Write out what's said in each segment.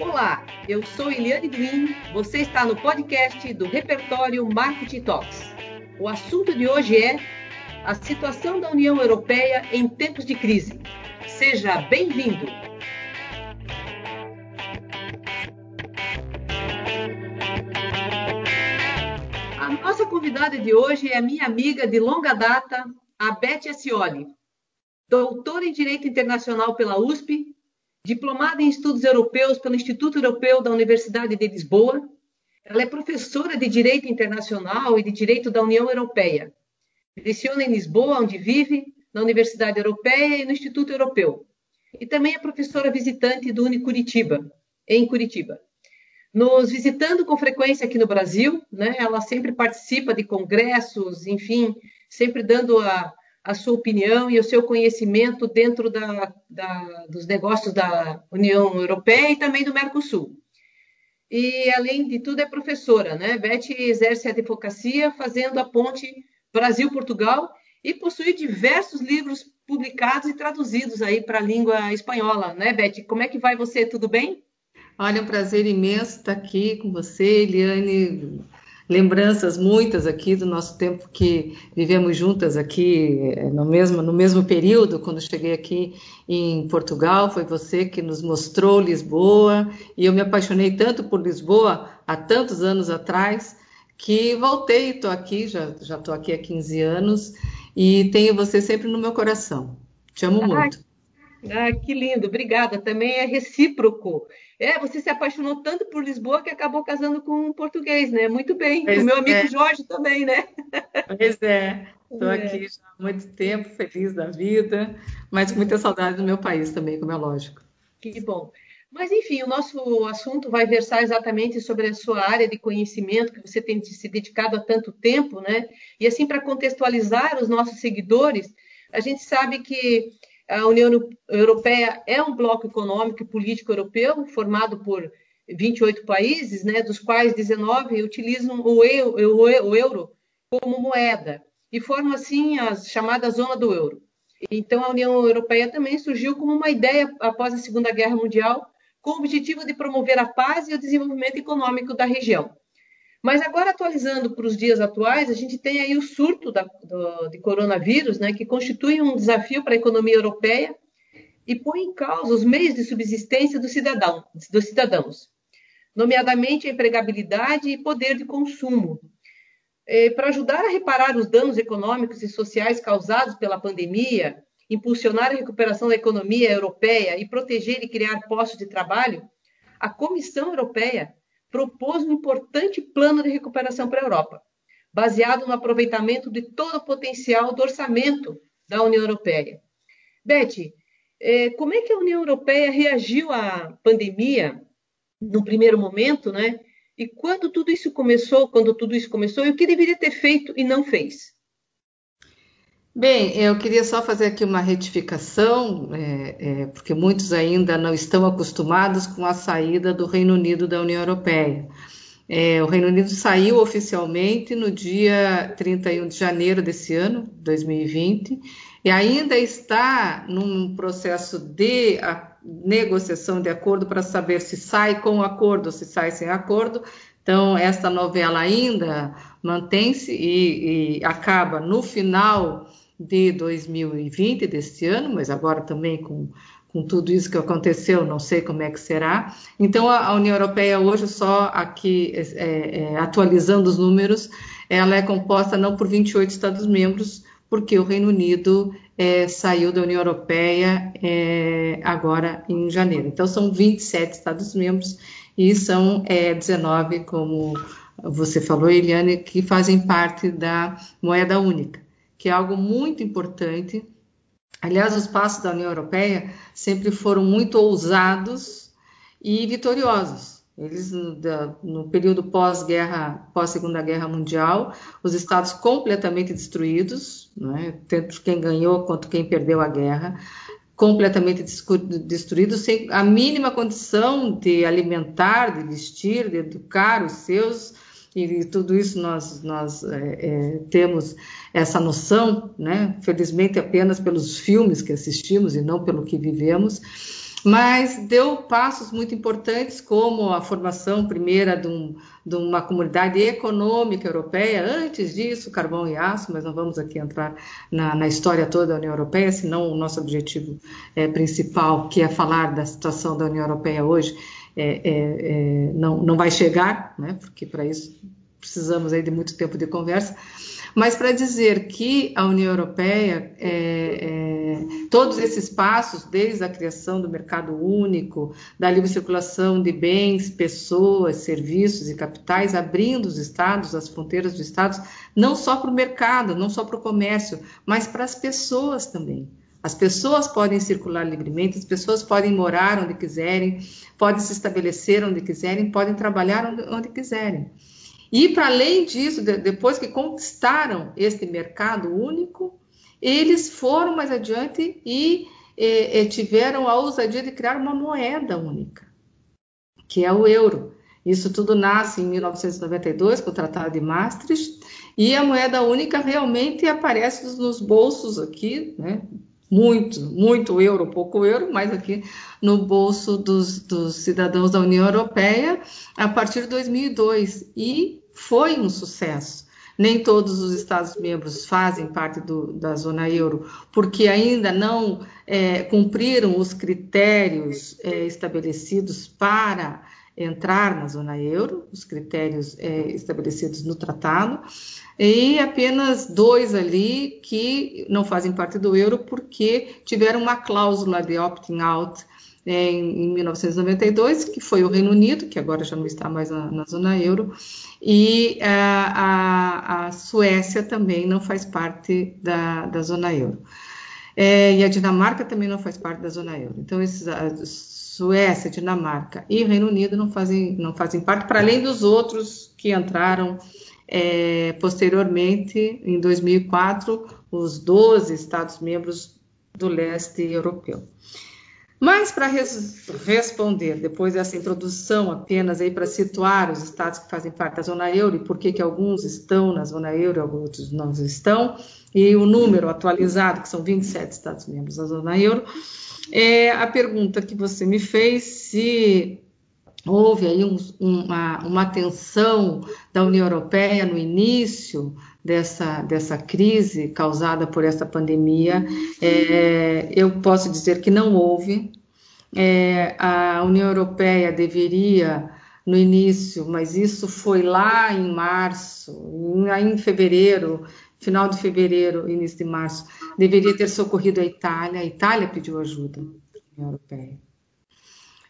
Olá, eu sou Eliane Green, você está no podcast do Repertório Marketing Talks. O assunto de hoje é a situação da União Europeia em tempos de crise. Seja bem-vindo! A nossa convidada de hoje é minha amiga de longa data, a Beth Ascioli, doutora em Direito Internacional pela USP, diplomada em Estudos Europeus pelo Instituto Europeu da Universidade de Lisboa. Ela é professora de Direito Internacional e de Direito da União Europeia. Leciona em Lisboa, onde vive, na Universidade Europeia e no Instituto Europeu. E também é professora visitante do Unicuritiba, em Curitiba. Nos visitando com frequência aqui no Brasil, né, ela sempre participa de congressos, enfim, sempre dando a, a sua opinião e o seu conhecimento dentro da, da, dos negócios da União Europeia e também do Mercosul. E, além de tudo, é professora, né? Beth exerce a advocacia fazendo a ponte Brasil-Portugal e possui diversos livros publicados e traduzidos aí para a língua espanhola, né, Beth? Como é que vai você? Tudo bem? Olha, é um prazer imenso estar aqui com você, Eliane, lembranças muitas aqui do nosso tempo que vivemos juntas aqui eh, no mesmo, no mesmo período, quando cheguei aqui em Portugal, foi você que nos mostrou Lisboa, e eu me apaixonei tanto por Lisboa há tantos anos atrás, que voltei, estou aqui, já estou aqui há 15 anos, e tenho você sempre no meu coração. Te amo muito. Ah, que lindo, obrigada. Também é recíproco. É, você se apaixonou tanto por Lisboa que acabou casando com um português, né? Muito bem. Pois o meu amigo é. Jorge também, né? Pois é. Estou é. aqui já há muito tempo, feliz da vida, mas com muita saudade do meu país também, como é lógico. Que bom. Mas, enfim, o nosso assunto vai versar exatamente sobre a sua área de conhecimento, que você tem se dedicado há tanto tempo, né? E, assim, para contextualizar os nossos seguidores, a gente sabe que a União Europeia é um bloco econômico e político europeu formado por 28 países, né, dos quais 19 utilizam o euro, como moeda e formam assim a chamada zona do euro. Então, a União Europeia também surgiu como uma ideia após a Segunda Guerra Mundial, com o objetivo de promover a paz e o desenvolvimento econômico da região. Mas agora, atualizando para os dias atuais, a gente tem aí o surto da, do, de coronavírus, né, que constitui um desafio para a economia europeia e põe em causa os meios de subsistência do cidadão, dos cidadãos, nomeadamente a empregabilidade e poder de consumo. É, para ajudar a reparar os danos econômicos e sociais causados pela pandemia, impulsionar a recuperação da economia europeia e proteger e criar postos de trabalho, a Comissão Europeia propôs um importante plano de recuperação para a Europa, baseado no aproveitamento de todo o potencial do orçamento da União Europeia. Beth, é, como é que a União Europeia reagiu à pandemia no primeiro momento, né? E quando tudo isso começou, quando tudo isso começou, e o que deveria ter feito e não fez? Bem, eu queria só fazer aqui uma retificação, é, é, porque muitos ainda não estão acostumados com a saída do Reino Unido da União Europeia. É, o Reino Unido saiu oficialmente no dia 31 de janeiro desse ano, 2020, e ainda está num processo de negociação de acordo para saber se sai com acordo ou se sai sem acordo. Então, esta novela ainda mantém-se e, e acaba no final de 2020, deste ano, mas agora também com, com tudo isso que aconteceu, não sei como é que será. Então, a, a União Europeia hoje, só aqui é, é, atualizando os números, ela é composta não por 28 Estados-membros, porque o Reino Unido é, saiu da União Europeia é, agora em janeiro. Então, são 27 Estados-membros e são 19, é, como você falou, Eliane, que fazem parte da moeda única que é algo muito importante. Aliás, os passos da União Europeia sempre foram muito ousados e vitoriosos. Eles, no período pós-guerra, pós-segunda guerra mundial, os estados completamente destruídos, né? tanto quem ganhou quanto quem perdeu a guerra, completamente destruídos, sem a mínima condição de alimentar, de vestir, de educar os seus, e tudo isso nós, nós é, é, temos essa noção, né? felizmente apenas pelos filmes que assistimos e não pelo que vivemos. mas deu passos muito importantes, como a formação primeira de, um, de, uma comunidade econômica europeia. Antes disso, carvão e aço, mas não vamos aqui entrar na, na história toda da União Europeia, senão o nosso objetivo é, principal, que é falar da situação da União Europeia hoje, é, é, é não, não vai chegar, né, porque para isso precisamos aí de muito tempo de conversa mas para dizer que a União Europeia, é, é, todos esses passos, desde a criação do mercado único, da livre circulação de bens, pessoas, serviços e capitais, abrindo os estados, as fronteiras dos estados, não só para o mercado, não só para o comércio, mas para as pessoas também. As pessoas podem circular livremente, as pessoas podem morar onde quiserem, podem se estabelecer onde quiserem, podem trabalhar onde, onde quiserem. E, para além disso, depois que conquistaram este mercado único, eles foram mais adiante e, e, e tiveram a ousadia de criar uma moeda única, que é o euro. Isso tudo nasce em 1992, com o Tratado de Maastricht, e a moeda única realmente aparece nos bolsos aqui, né? Muito, muito euro, pouco euro, mas aqui no bolso dos, dos cidadãos da União Europeia a partir de 2002. E foi um sucesso. Nem todos os Estados-membros fazem parte do, da zona euro, porque ainda não é, cumpriram os critérios é, estabelecidos para entrar na zona euro, os critérios é, estabelecidos no tratado, e apenas dois ali que não fazem parte do euro porque tiveram uma cláusula de opting out é, em 1992, que foi o Reino Unido, que agora já não está mais na, na zona euro, e a, a, a, Suécia também não faz parte da, da zona euro. É, e a Dinamarca também não faz parte da zona euro. Então, esses, a Suécia, Dinamarca e Reino Unido não fazem, não fazem parte, para além dos outros que entraram é, posteriormente, em 2004, os 12 Estados-membros do leste europeu. Mas para res responder, depois dessa introdução apenas aí para situar os estados que fazem parte da zona euro e por que, que alguns estão na zona euro outros não estão, e o número atualizado, que são 27 estados membros da zona euro, é a pergunta que você me fez se houve aí um, uma, uma tensão da União Europeia no início dessa, dessa crise causada por essa pandemia, é, eu posso dizer que não houve. É, a União Europeia deveria, no início, mas isso foi lá em março, em, em fevereiro, final de fevereiro, início de março, deveria ter socorrido a Itália. A Itália pediu ajuda da União Europeia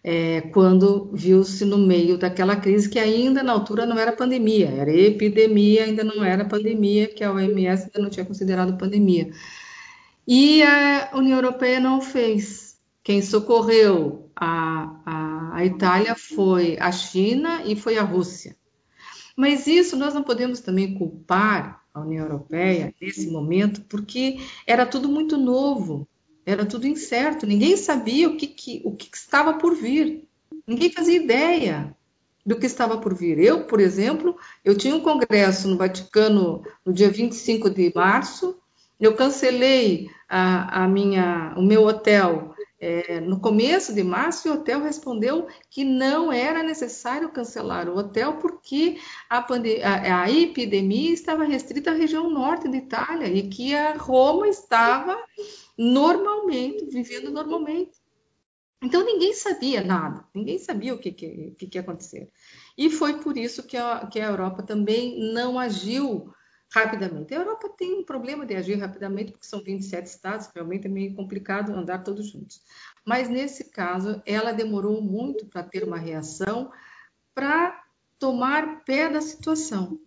é, quando viu-se no meio daquela crise que ainda na altura não era pandemia, era epidemia, ainda não era pandemia, que a OMS ainda não tinha considerado pandemia. E a União Europeia não fez. Quem socorreu a, a, a Itália foi a China e foi a Rússia. Mas isso nós não podemos também culpar a União Europeia nesse momento, porque era tudo muito novo. Era tudo incerto, ninguém sabia o que, que, o que estava por vir. Ninguém fazia ideia do que estava por vir. Eu, por exemplo, eu tinha um congresso no Vaticano no dia 25 de março, eu cancelei a, a minha, o meu hotel é, no começo de março, o hotel respondeu que não era necessário cancelar o hotel porque a, a, a, epidemia estava restrita à região norte da Itália e que a Roma estava normalmente, vivendo normalmente. Então ninguém sabia nada, ninguém sabia o que, que, que, que ia acontecer. E foi por isso que a, que a Europa também não agiu rapidamente. A Europa tem um problema de agir rapidamente, porque são 27 estados, realmente é meio complicado andar todos juntos. Mas nesse caso, ela demorou muito para ter uma reação, para tomar pé da situação.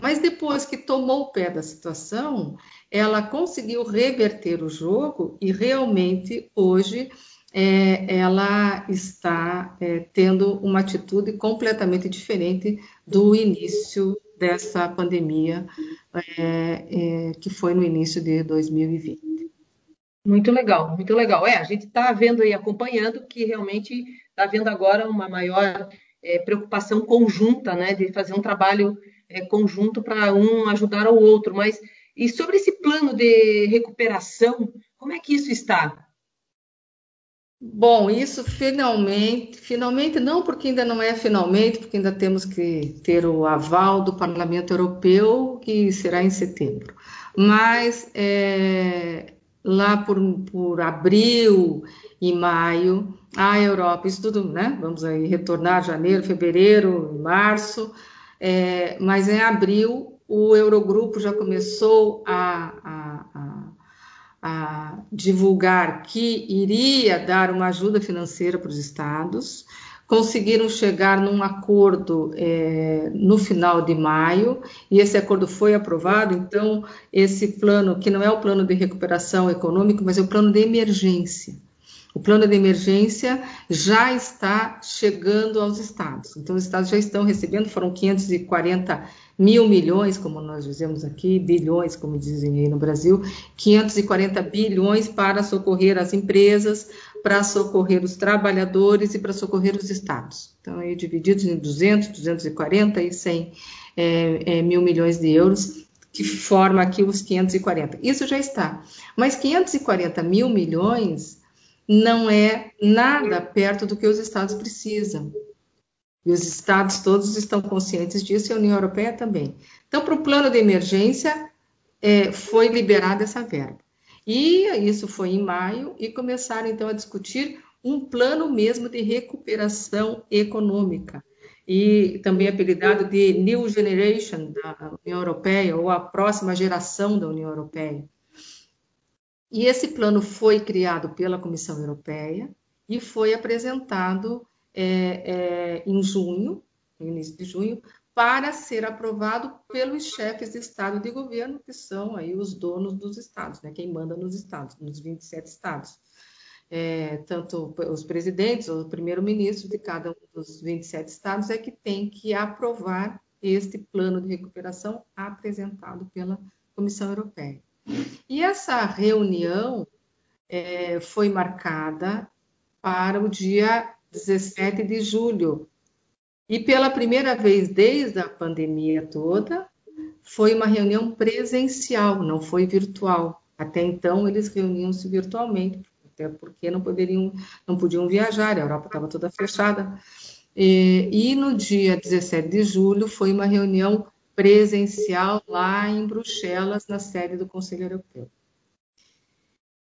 Mas depois que tomou o pé da situação, ela conseguiu reverter o jogo e realmente hoje é, ela está é, tendo uma atitude completamente diferente do início dessa pandemia, é, é que foi no início de 2020. Muito legal, muito legal. É, a gente está vendo e acompanhando que realmente está havendo agora uma maior é, preocupação conjunta, né, de fazer um trabalho é, conjunto para um ajudar ao outro. Mas e sobre esse plano de recuperação, como é que isso está? Bom, isso finalmente, finalmente não, porque ainda não é finalmente, porque ainda temos que ter o aval do Parlamento Europeu, que será em setembro. Mas é, lá por, por abril e maio, a Europa, isso tudo, né? Vamos aí retornar janeiro, fevereiro, março, é, mas em abril o Eurogrupo já começou a, a, a a divulgar que iria dar uma ajuda financeira para os estados, conseguiram chegar num acordo é, no final de maio e esse acordo foi aprovado. Então, esse plano, que não é o plano de recuperação econômica, mas é o plano de emergência. O plano de emergência já está chegando aos estados. Então, os estados já estão recebendo, foram 540 mil milhões, como nós dizemos aqui, bilhões, como dizem aí no Brasil, 540 bilhões para socorrer as empresas, para socorrer os trabalhadores e para socorrer os estados. Então, aí divididos em 200, 240 e 100 é, é, mil milhões de euros, que forma aqui os 540. Isso já está. Mas 540 mil milhões não é nada perto do que os estados precisam. E os estados todos estão conscientes disso e a União Europeia também. Então, para o plano de emergência, é, foi liberada essa verba. E isso foi em maio e começaram então a discutir um plano mesmo de recuperação econômica e também apelidado de New Generation da União Europeia ou a próxima geração da União Europeia. E esse plano foi criado pela Comissão Europeia e foi apresentado é, é, em junho, no início de junho, para ser aprovado pelos chefes de Estado de governo, que são aí os donos dos estados, né, quem manda nos estados, nos 27 estados. É, tanto os presidentes o primeiro-ministro de cada um dos 27 estados é que tem que aprovar este plano de recuperação apresentado pela Comissão Europeia. E essa reunião é, foi marcada para o dia 17 de julho. E pela primeira vez desde a pandemia toda, foi uma reunião presencial, não foi virtual. Até então eles reuniam-se virtualmente, até porque não poderiam, não podiam viajar, a Europa estava toda fechada. E, e no dia 17 de julho foi uma reunião presencial lá em Bruxelas, na sede do Conselho Europeu.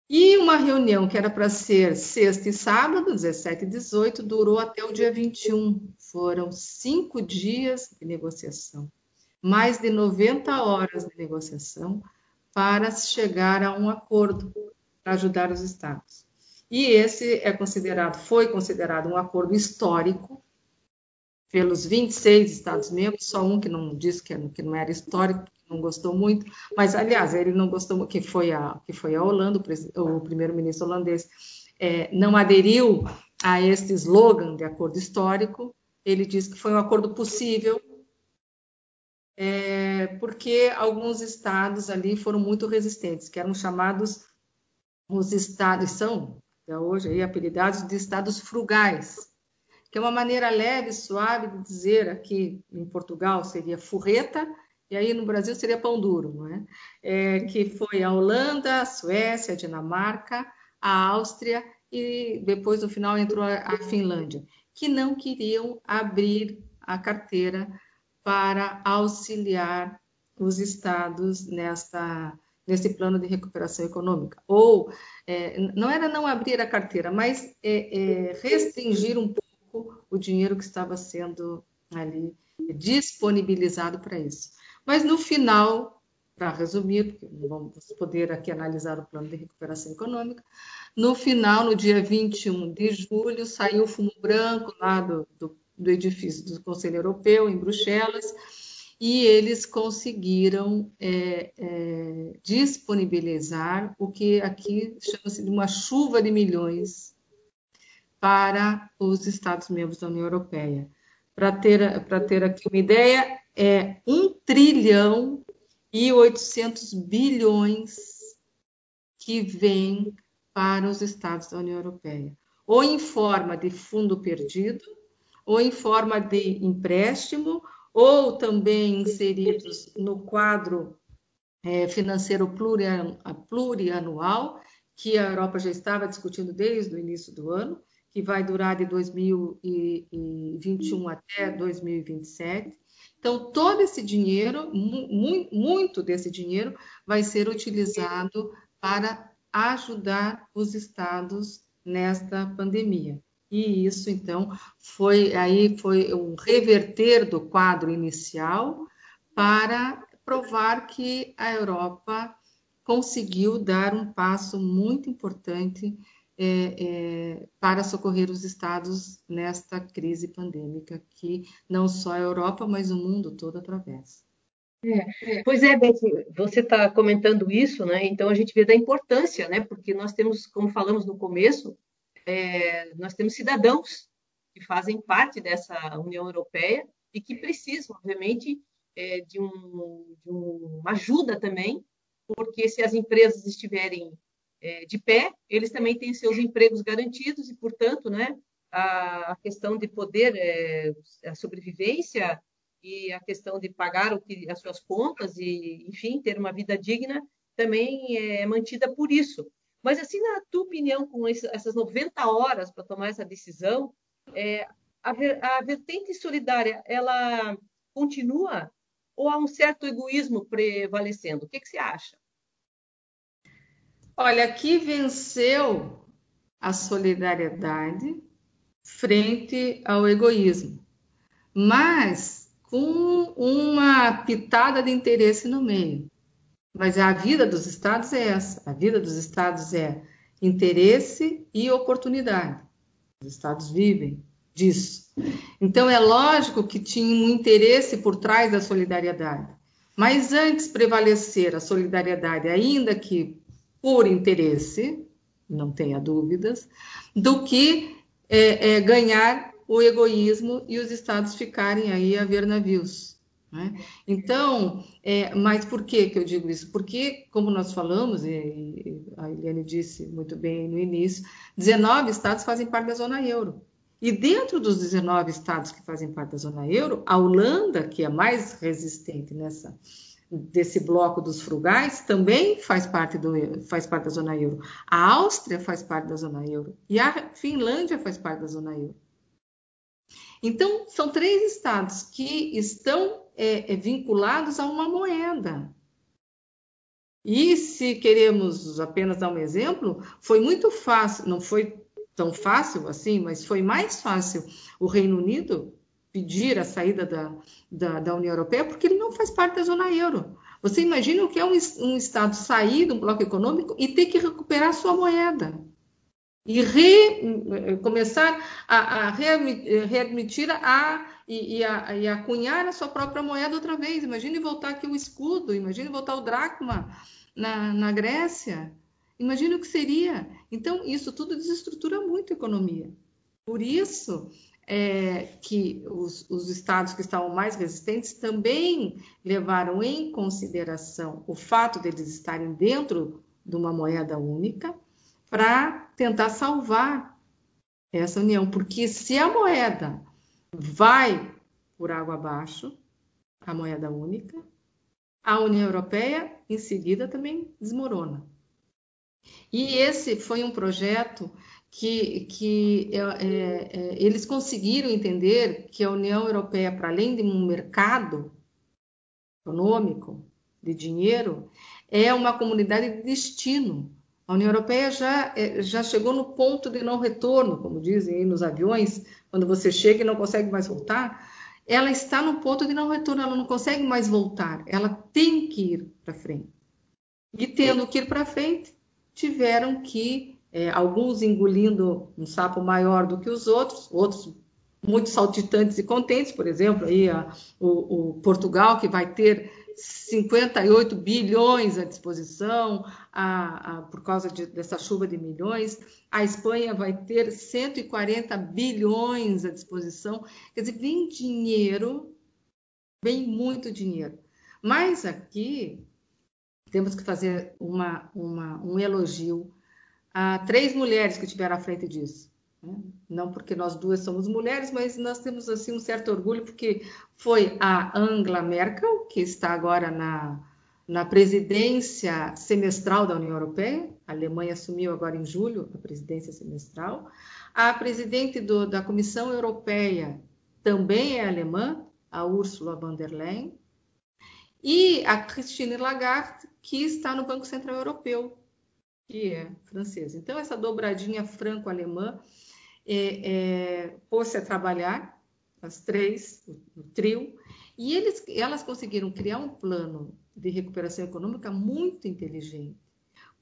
E uma reunião que era para ser sexta e sábado, 17 e 18, durou até o dia 21. Foram cinco dias de negociação, mais de 90 horas de negociação para chegar a um acordo para ajudar os estados. E esse é considerado, foi considerado um acordo histórico pelos 26 Estados-membros, só um que não disse que, que não era histórico, não gostou muito, mas aliás ele não gostou, que foi a que foi a Holanda, o, primeiro-ministro holandês é, não aderiu a este slogan de acordo histórico. Ele disse que foi um acordo possível, é, porque alguns estados ali foram muito resistentes, que eram chamados os estados são até hoje aí apelidados de estados frugais que é uma maneira leve e suave de dizer aqui em Portugal seria furreta, e aí no Brasil seria pão duro, não é? é que foi a Holanda, a Suécia, a Dinamarca, a Áustria e depois no final entrou a, Finlândia, que não queriam abrir a carteira para auxiliar os estados nesta nesse plano de recuperação econômica. Ou é, não era não abrir a carteira, mas é, é, restringir um pouco o dinheiro que estava sendo ali disponibilizado para isso. Mas no final, para resumir, porque não vamos poder aqui analisar o plano de recuperação econômica, no final, no dia 21 de julho, saiu o fumo branco lá do, do, do edifício do Conselho Europeu, em Bruxelas, e eles conseguiram é, é, disponibilizar o que aqui chama-se de uma chuva de milhões para os Estados-membros da União Europeia. Para ter, ter aqui uma ideia, é 1 trilhão e 800 bilhões que vêm para os Estados da União Europeia, ou em forma de fundo perdido, ou em forma de empréstimo, ou também inseridos no quadro é, financeiro plurianual, que a Europa já estava discutindo desde o início do ano, que vai durar de 2021 até 2027. Então, todo esse dinheiro, muito desse dinheiro, vai ser utilizado para ajudar os estados nesta pandemia. E isso, então, foi aí foi um reverter do quadro inicial para provar que a Europa conseguiu dar um passo muito importante é, é, para socorrer os estados nesta crise pandêmica que não só a Europa, mas o mundo todo atravessa. É, pois é, Beth, você está comentando isso, né? Então a gente vê da importância, né? Porque nós temos, como falamos no começo, é, nós temos cidadãos que fazem parte dessa União Europeia e que precisam, obviamente, é, de, um, de uma ajuda também porque se as empresas estiverem é, de pé, eles também têm seus empregos garantidos e, portanto, né, a, a questão de poder, é, a sobrevivência e a questão de pagar o que, as suas contas e, enfim, ter uma vida digna também é mantida por isso. Mas, assim, na tua opinião, com essas 90 horas para tomar essa decisão, é, a, a vertente solidária, ela continua ou há um certo egoísmo prevalecendo? O que, que você acha? Olha, aqui venceu a solidariedade frente ao egoísmo, mas com uma pitada de interesse no meio. Mas a vida dos estados é essa: a vida dos estados é interesse e oportunidade. Os estados vivem disso. Então é lógico que tinha um interesse por trás da solidariedade. Mas antes prevalecer a solidariedade, ainda que por interesse, não tenha dúvidas, do que é, é, ganhar o egoísmo e os estados ficarem aí a ver navios. Né? Então, é, mas por que, que eu digo isso? Porque, como nós falamos, e a Eliane disse muito bem no início, 19 estados fazem parte da zona euro. E dentro dos 19 estados que fazem parte da zona euro, a Holanda, que é mais resistente nessa desse bloco dos frugais, também faz parte, do, faz parte da zona euro. A Áustria faz parte da zona euro. E a Finlândia faz parte da zona euro. Então, são três estados que estão é, é, vinculados a uma moeda. E se queremos apenas dar um exemplo, foi muito fácil, não foi tão fácil assim, mas foi mais fácil o Reino Unido pedir a saída da, da, da, União Europeia porque ele não faz parte da zona euro. Você imagina o que é um, um Estado sair do bloco econômico e ter que recuperar sua moeda e re, começar a, a readmitir a, e, e, a, e cunhar a sua própria moeda outra vez. Imagine voltar aqui o escudo, imagine voltar o dracma na, na Grécia. Imagina o que seria. Então, isso tudo desestrutura muito a economia. Por isso é, que os, os, estados que estavam mais resistentes também levaram em consideração o fato deles estarem dentro de uma moeda única para tentar salvar essa união. Porque se a moeda vai por água abaixo, a moeda única, a União Europeia em seguida também desmorona. E esse foi um projeto que, que é, é, eles conseguiram entender que a União Europeia, para além de um mercado econômico, de dinheiro, é uma comunidade de destino. A União Europeia já, é, já chegou no ponto de não retorno, como dizem nos aviões, quando você chega e não consegue mais voltar. Ela está no ponto de não retorno, ela não consegue mais voltar, ela tem que ir para frente. E tendo que ir para frente, tiveram que, é, alguns engolindo um sapo maior do que os outros, outros muito saltitantes e contentes, por exemplo, aí a, o, o, Portugal, que vai ter 58 bilhões à disposição a, a, por causa de, dessa chuva de milhões, a Espanha vai ter 140 bilhões à disposição, quer dizer, vem dinheiro, vem muito dinheiro. Mas aqui temos que fazer uma, uma, um elogio a três mulheres que estiveram à frente disso. Né? Não porque nós duas somos mulheres, mas nós temos assim um certo orgulho porque foi a Angela Merkel que está agora na, na presidência semestral da União Europeia. A Alemanha assumiu agora em julho a presidência semestral. A presidente do, da Comissão Europeia também é alemã, a Ursula von der Leyen. E a Christine Lagarde, que está no Banco Central Europeu, que é francesa. Então, essa dobradinha franco-alemã é, é, pôs-se a trabalhar, as três, o, o trio, e eles, elas conseguiram criar um plano de recuperação econômica muito inteligente,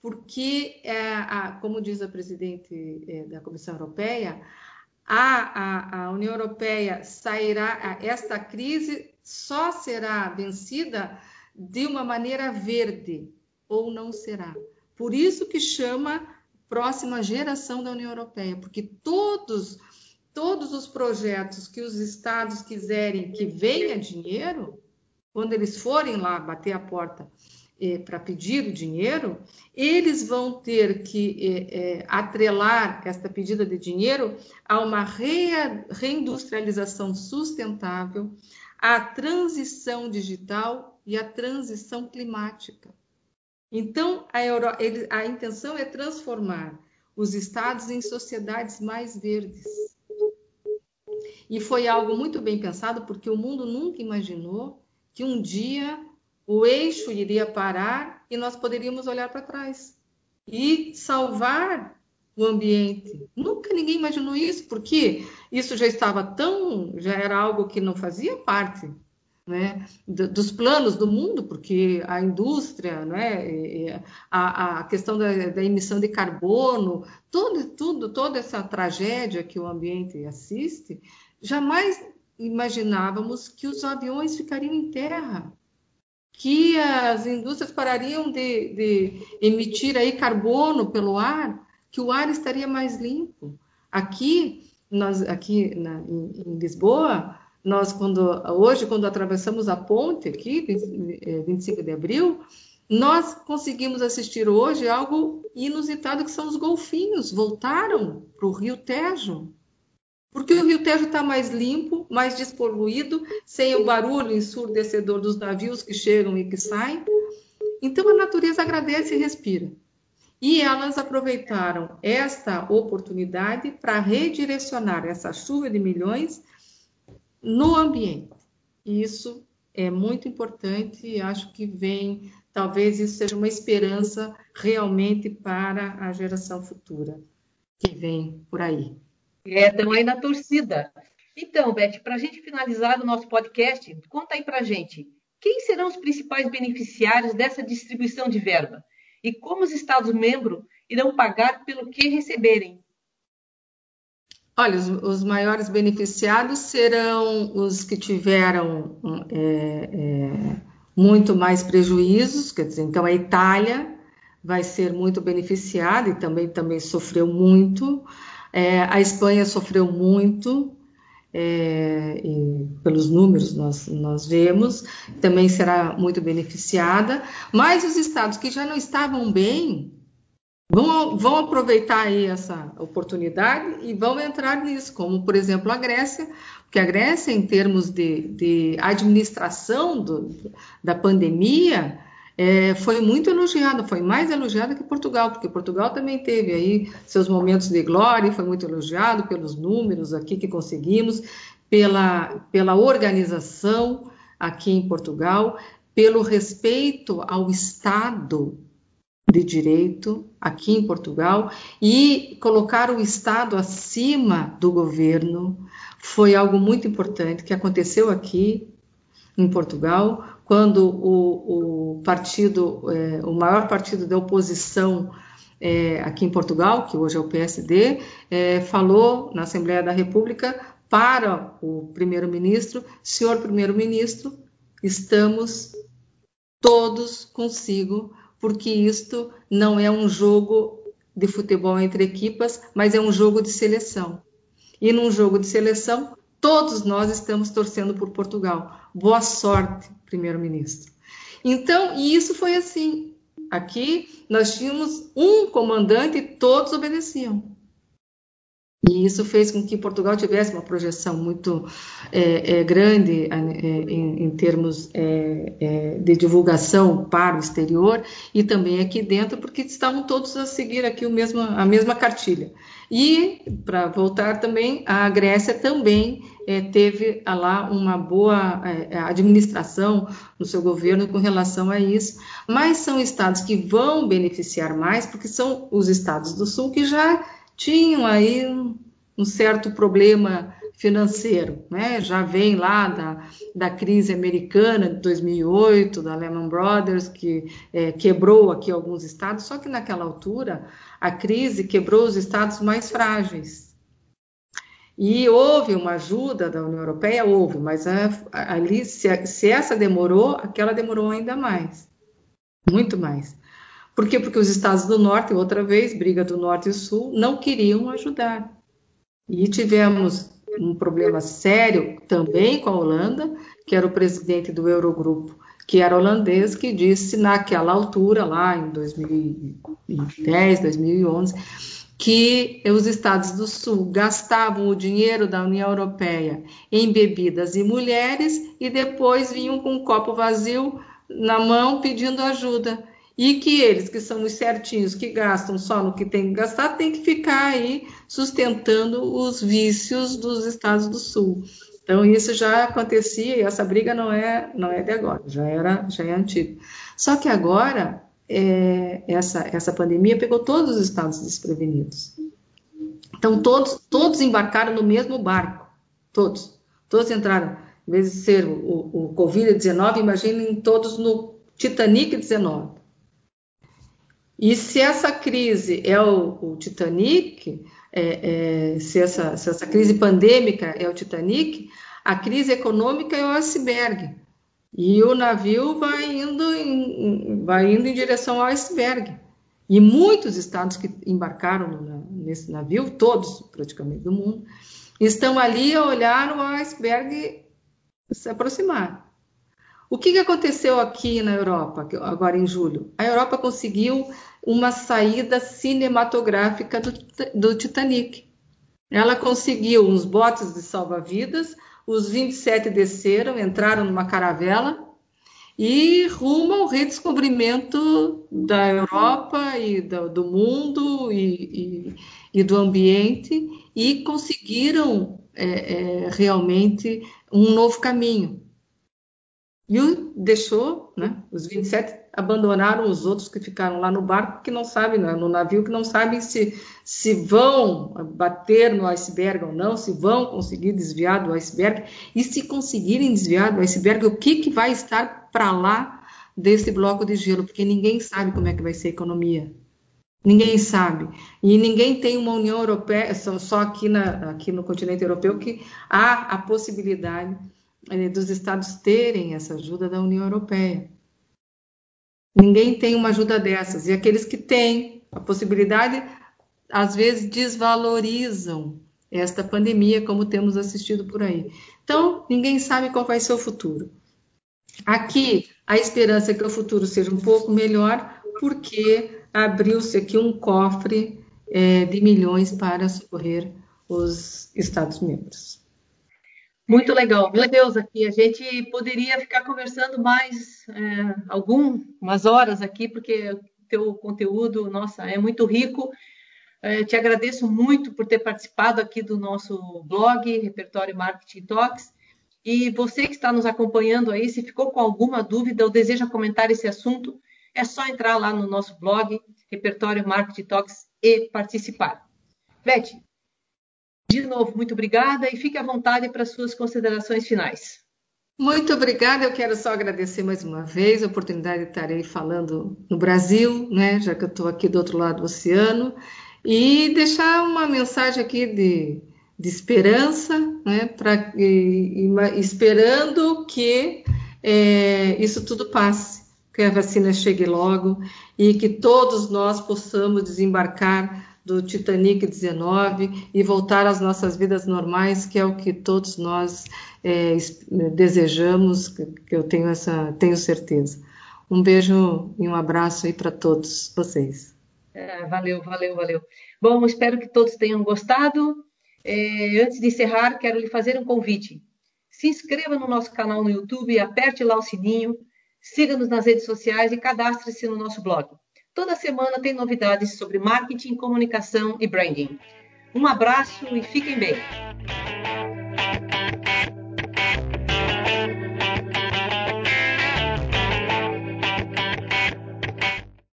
porque, é, a, como diz a presidente é, da Comissão Europeia, a, a, a, União Europeia sairá, esta crise só será vencida de uma maneira verde, ou não será. Por isso que chama próxima geração da União Europeia, porque todos todos os projetos que os estados quiserem que venha dinheiro, quando eles forem lá bater a porta eh, para pedir o dinheiro, eles vão ter que eh, eh, atrelar esta pedida de dinheiro a uma reindustrialização sustentável, à transição digital e à transição climática. Então, a, Euro, a intenção é transformar os estados em sociedades mais verdes. E foi algo muito bem pensado, porque o mundo nunca imaginou que um dia o eixo iria parar e nós poderíamos olhar para trás e salvar o ambiente. Nunca ninguém imaginou isso, porque isso já estava tão, já era algo que não fazia parte né, dos planos do mundo, porque a indústria, né, a, a questão da, da, emissão de carbono, tudo, tudo, toda essa tragédia que o ambiente assiste, jamais imaginávamos que os aviões ficariam em terra, que as indústrias parariam de, de emitir aí carbono pelo ar, que o ar estaria mais limpo. Aqui, nós, aqui na, em, em Lisboa, nós, quando, hoje, quando atravessamos a ponte aqui, 25 é, de abril, nós conseguimos assistir hoje algo inusitado, que são os golfinhos. Voltaram para o Rio Tejo. Porque o Rio Tejo está mais limpo, mais despoluído, sem o barulho ensurdecedor dos navios que chegam e que saem. Então a natureza agradece e respira. E elas aproveitaram esta oportunidade para redirecionar essa chuva de milhões no ambiente. Isso é muito importante e acho que vem, talvez isso seja uma esperança realmente para a geração futura que vem por aí. É, estão aí na torcida. Então, Beth, para a gente finalizar o nosso podcast, conta aí para a gente, quem serão os principais beneficiários dessa distribuição de verba? E como os Estados-membros irão pagar pelo que receberem? Olha, os, os, maiores beneficiados serão os que tiveram é, é, muito mais prejuízos, quer dizer, então a Itália vai ser muito beneficiada e também, também sofreu muito, é, a Espanha sofreu muito, é, pelos números nós, nós vemos, também será muito beneficiada, mas os estados que já não estavam bem, Vão, vão aproveitar aí essa oportunidade e vão entrar nisso, como por exemplo a Grécia, porque a Grécia, em termos de, de administração do, da pandemia, é, foi muito elogiada, foi mais elogiada que Portugal, porque Portugal também teve aí seus momentos de glória, foi muito elogiado pelos números aqui que conseguimos, pela, pela organização aqui em Portugal, pelo respeito ao Estado de direito aqui em Portugal e colocar o Estado acima do governo foi algo muito importante que aconteceu aqui em Portugal, quando o, o partido, é, o maior partido da oposição é, aqui em Portugal, que hoje é o PSD, é, falou na Assembleia da República para o primeiro-ministro: senhor primeiro-ministro, estamos todos consigo porque isto não é um jogo de futebol entre equipas, mas é um jogo de seleção. E num jogo de seleção, todos nós estamos torcendo por Portugal. Boa sorte, primeiro-ministro. Então, e isso foi assim. Aqui nós tínhamos um comandante e todos obedeciam. E isso fez com que Portugal tivesse uma projeção muito é, é, grande é, em, em, termos é, é, de divulgação para o exterior e também aqui dentro, porque estavam todos a seguir aqui o mesmo, a mesma cartilha. E, para voltar também, a Grécia também é, teve lá uma boa administração no seu governo com relação a isso, mas são estados que vão beneficiar mais, porque são os estados do sul que já tinham aí um, um certo problema financeiro, né? Já vem lá da, da crise americana de 2008, da Lehman Brothers, que é, quebrou aqui alguns estados, só que naquela altura a crise quebrou os estados mais frágeis. E houve uma ajuda da União Europeia, houve, mas a, a, ali, se, se essa demorou, aquela demorou ainda mais, muito mais. Por quê? Porque os estados do norte, outra vez, briga do norte e sul, não queriam ajudar. E tivemos um problema sério também com a Holanda, que era o presidente do Eurogrupo, que era holandês, que disse naquela altura, lá em 2010, 2011, que os estados do Sul gastavam o dinheiro da União Europeia em bebidas e mulheres e depois vinham com um copo vazio na mão pedindo ajuda e que eles, que são os certinhos, que gastam só no que tem que gastar, tem que ficar aí sustentando os vícios dos estados do sul. Então isso já acontecia e essa briga não é não é de agora, já era já é antiga. Só que agora é, essa essa pandemia pegou todos os estados desprevenidos. Então todos todos embarcaram no mesmo barco, todos todos entraram. Em vez de ser o, o, o Covid-19, imaginem todos no Titanic 19. E se essa crise é o, o Titanic, é, é, se, essa, se essa crise pandêmica é o Titanic, a crise econômica é o iceberg. E o navio vai indo em, vai indo em direção ao iceberg. E muitos estados que embarcaram nesse navio, todos praticamente do mundo, estão ali a olhar o iceberg se aproximar. O que, que aconteceu aqui na Europa, agora em julho? A Europa conseguiu uma saída cinematográfica do, do Titanic. Ela conseguiu uns botes de salva-vidas, os 27 desceram, entraram numa caravela e rumo ao redescobrimento da Europa e do, do mundo e, e, e, do ambiente e conseguiram é, é, realmente um novo caminho. E o deixou, né? Os 27 abandonaram os outros que ficaram lá no barco, que não sabem, né? no navio, que não sabem se, se vão bater no iceberg ou não, se vão conseguir desviar do iceberg, e se conseguirem desviar do iceberg, o que, que vai estar para lá desse bloco de gelo? Porque ninguém sabe como é que vai ser a economia. Ninguém sabe. E ninguém tem uma União Europeia, só aqui, na, aqui no continente europeu, que há a possibilidade dos estados terem essa ajuda da União Europeia. Ninguém tem uma ajuda dessas. E aqueles que têm a possibilidade, às vezes desvalorizam esta pandemia, como temos assistido por aí. Então, ninguém sabe qual vai ser o futuro. Aqui, a esperança é que o futuro seja um pouco melhor, porque abriu-se aqui um cofre é, de milhões para socorrer os Estados-membros. Muito legal. Meu Deus, aqui a gente poderia ficar conversando mais é, algumas horas aqui, porque teu conteúdo, nossa, é muito rico. É, te agradeço muito por ter participado aqui do nosso blog, Repertório Marketing Talks. E você que está nos acompanhando aí, se ficou com alguma dúvida ou deseja comentar esse assunto, é só entrar lá no nosso blog, Repertório Marketing Talks, e participar. Beth, de novo, muito obrigada e fique à vontade para suas considerações finais. Muito obrigada, eu quero só agradecer mais uma vez a oportunidade de estar aí falando no Brasil, né, já que eu estou aqui do outro lado do oceano, e deixar uma mensagem aqui de, de esperança, né, pra, e, e, esperando que é, isso tudo passe, que a vacina chegue logo e que todos nós possamos desembarcar do Titanic 19 e voltar às nossas vidas normais, que é o que todos nós é, desejamos, que eu tenho essa tenho certeza. Um beijo e um abraço aí para todos vocês. É, valeu, valeu, valeu. Bom, espero que todos tenham gostado. É, antes de encerrar, quero lhe fazer um convite. Se inscreva no nosso canal no YouTube, aperte lá o sininho, siga-nos nas redes sociais e cadastre-se no nosso blog. Toda semana tem novidades sobre marketing, comunicação e branding. Um abraço e fiquem bem!